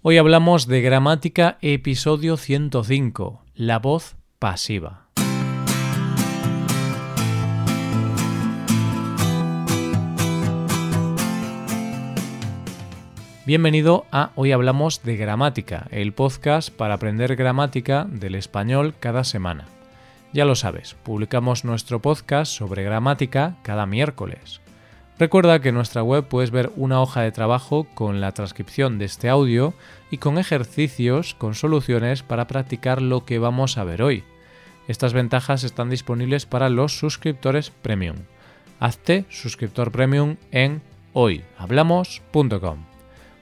Hoy hablamos de gramática episodio 105, la voz pasiva. Bienvenido a Hoy Hablamos de Gramática, el podcast para aprender gramática del español cada semana. Ya lo sabes, publicamos nuestro podcast sobre gramática cada miércoles. Recuerda que en nuestra web puedes ver una hoja de trabajo con la transcripción de este audio y con ejercicios con soluciones para practicar lo que vamos a ver hoy. Estas ventajas están disponibles para los suscriptores premium. Hazte suscriptor premium en hoyhablamos.com.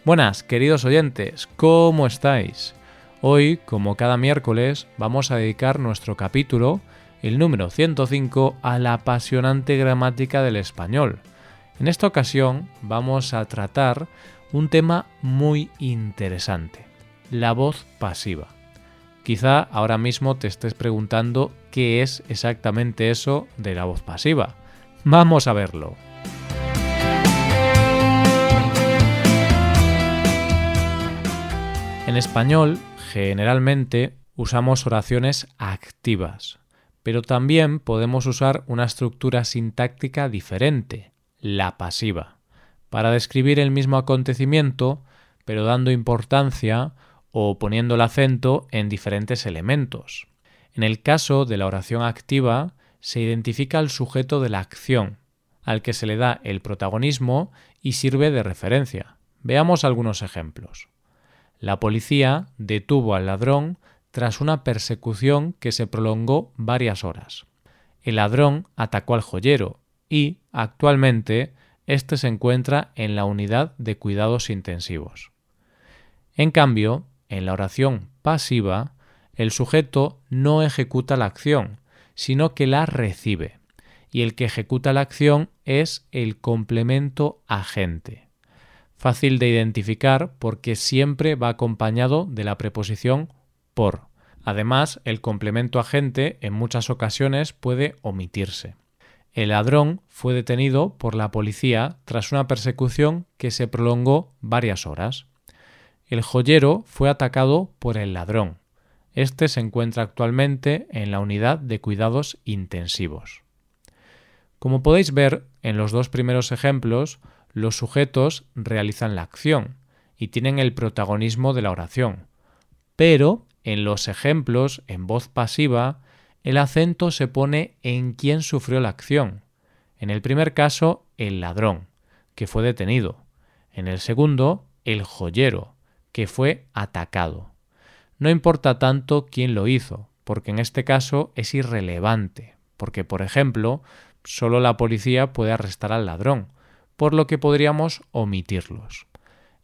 Buenas, queridos oyentes, ¿cómo estáis? Hoy, como cada miércoles, vamos a dedicar nuestro capítulo, el número 105, a la apasionante gramática del español. En esta ocasión vamos a tratar un tema muy interesante, la voz pasiva. Quizá ahora mismo te estés preguntando qué es exactamente eso de la voz pasiva. Vamos a verlo. En español, generalmente usamos oraciones activas, pero también podemos usar una estructura sintáctica diferente, la pasiva, para describir el mismo acontecimiento, pero dando importancia o poniendo el acento en diferentes elementos. En el caso de la oración activa, se identifica el sujeto de la acción, al que se le da el protagonismo y sirve de referencia. Veamos algunos ejemplos. La policía detuvo al ladrón tras una persecución que se prolongó varias horas. El ladrón atacó al joyero y, actualmente, éste se encuentra en la unidad de cuidados intensivos. En cambio, en la oración pasiva, el sujeto no ejecuta la acción, sino que la recibe, y el que ejecuta la acción es el complemento agente fácil de identificar porque siempre va acompañado de la preposición por. Además, el complemento agente en muchas ocasiones puede omitirse. El ladrón fue detenido por la policía tras una persecución que se prolongó varias horas. El joyero fue atacado por el ladrón. Este se encuentra actualmente en la unidad de cuidados intensivos. Como podéis ver en los dos primeros ejemplos, los sujetos realizan la acción y tienen el protagonismo de la oración. Pero en los ejemplos en voz pasiva, el acento se pone en quien sufrió la acción. En el primer caso, el ladrón, que fue detenido. En el segundo, el joyero, que fue atacado. No importa tanto quién lo hizo, porque en este caso es irrelevante, porque, por ejemplo, solo la policía puede arrestar al ladrón, por lo que podríamos omitirlos.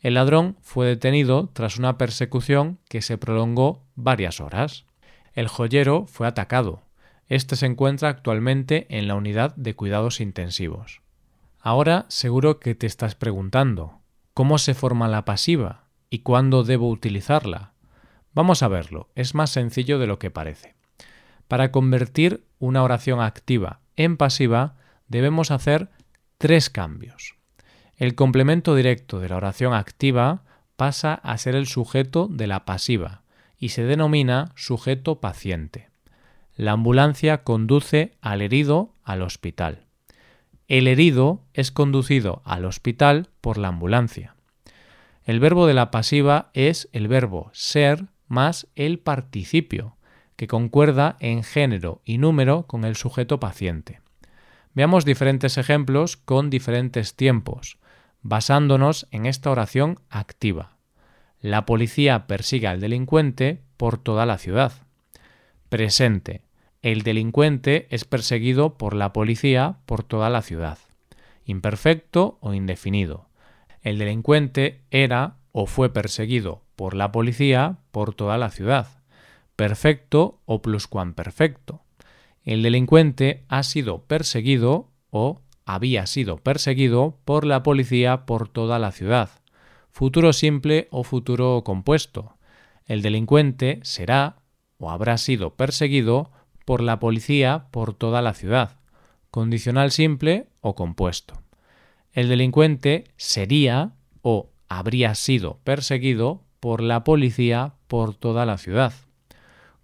El ladrón fue detenido tras una persecución que se prolongó varias horas. El joyero fue atacado. Este se encuentra actualmente en la unidad de cuidados intensivos. Ahora seguro que te estás preguntando, ¿cómo se forma la pasiva y cuándo debo utilizarla? Vamos a verlo, es más sencillo de lo que parece. Para convertir una oración activa en pasiva debemos hacer tres cambios. El complemento directo de la oración activa pasa a ser el sujeto de la pasiva y se denomina sujeto paciente. La ambulancia conduce al herido al hospital. El herido es conducido al hospital por la ambulancia. El verbo de la pasiva es el verbo ser más el participio, que concuerda en género y número con el sujeto paciente. Veamos diferentes ejemplos con diferentes tiempos, basándonos en esta oración activa. La policía persigue al delincuente por toda la ciudad. Presente. El delincuente es perseguido por la policía por toda la ciudad. Imperfecto o indefinido. El delincuente era o fue perseguido por la policía por toda la ciudad. Perfecto o pluscuamperfecto el delincuente ha sido perseguido o había sido perseguido por la policía por toda la ciudad. Futuro simple o futuro compuesto. El delincuente será o habrá sido perseguido por la policía por toda la ciudad. Condicional simple o compuesto. El delincuente sería o habría sido perseguido por la policía por toda la ciudad.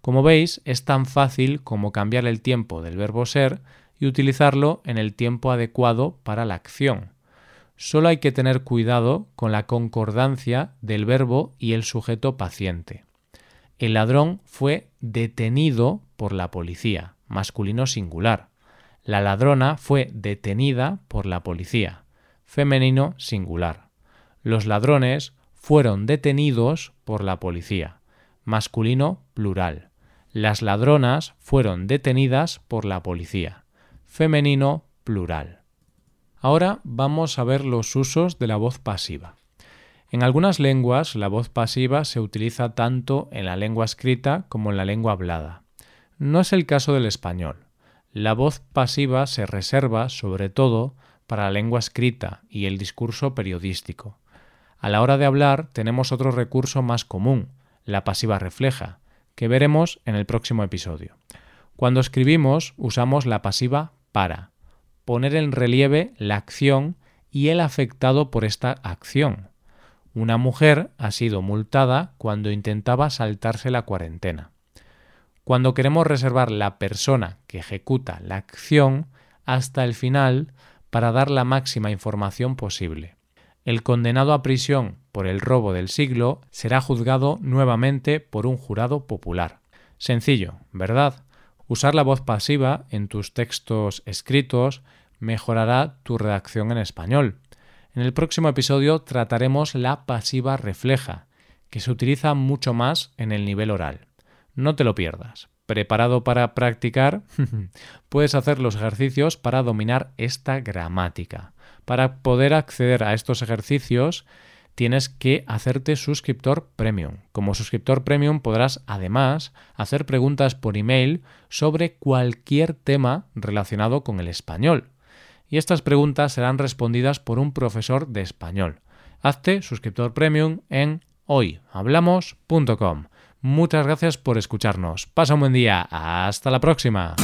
Como veis, es tan fácil como cambiar el tiempo del verbo ser y utilizarlo en el tiempo adecuado para la acción. Solo hay que tener cuidado con la concordancia del verbo y el sujeto paciente. El ladrón fue detenido por la policía, masculino singular. La ladrona fue detenida por la policía, femenino singular. Los ladrones fueron detenidos por la policía, masculino plural. Las ladronas fueron detenidas por la policía, femenino plural. Ahora vamos a ver los usos de la voz pasiva. En algunas lenguas la voz pasiva se utiliza tanto en la lengua escrita como en la lengua hablada. No es el caso del español. La voz pasiva se reserva sobre todo para la lengua escrita y el discurso periodístico. A la hora de hablar tenemos otro recurso más común, la pasiva refleja, que veremos en el próximo episodio. Cuando escribimos usamos la pasiva para, poner en relieve la acción y el afectado por esta acción. Una mujer ha sido multada cuando intentaba saltarse la cuarentena. Cuando queremos reservar la persona que ejecuta la acción hasta el final para dar la máxima información posible. El condenado a prisión por el robo del siglo será juzgado nuevamente por un jurado popular. Sencillo, ¿verdad? Usar la voz pasiva en tus textos escritos mejorará tu redacción en español. En el próximo episodio trataremos la pasiva refleja, que se utiliza mucho más en el nivel oral. No te lo pierdas. ¿Preparado para practicar? Puedes hacer los ejercicios para dominar esta gramática. Para poder acceder a estos ejercicios tienes que hacerte suscriptor premium. Como suscriptor premium podrás además hacer preguntas por email sobre cualquier tema relacionado con el español y estas preguntas serán respondidas por un profesor de español. Hazte suscriptor premium en hoyhablamos.com. Muchas gracias por escucharnos. Pasa un buen día. Hasta la próxima.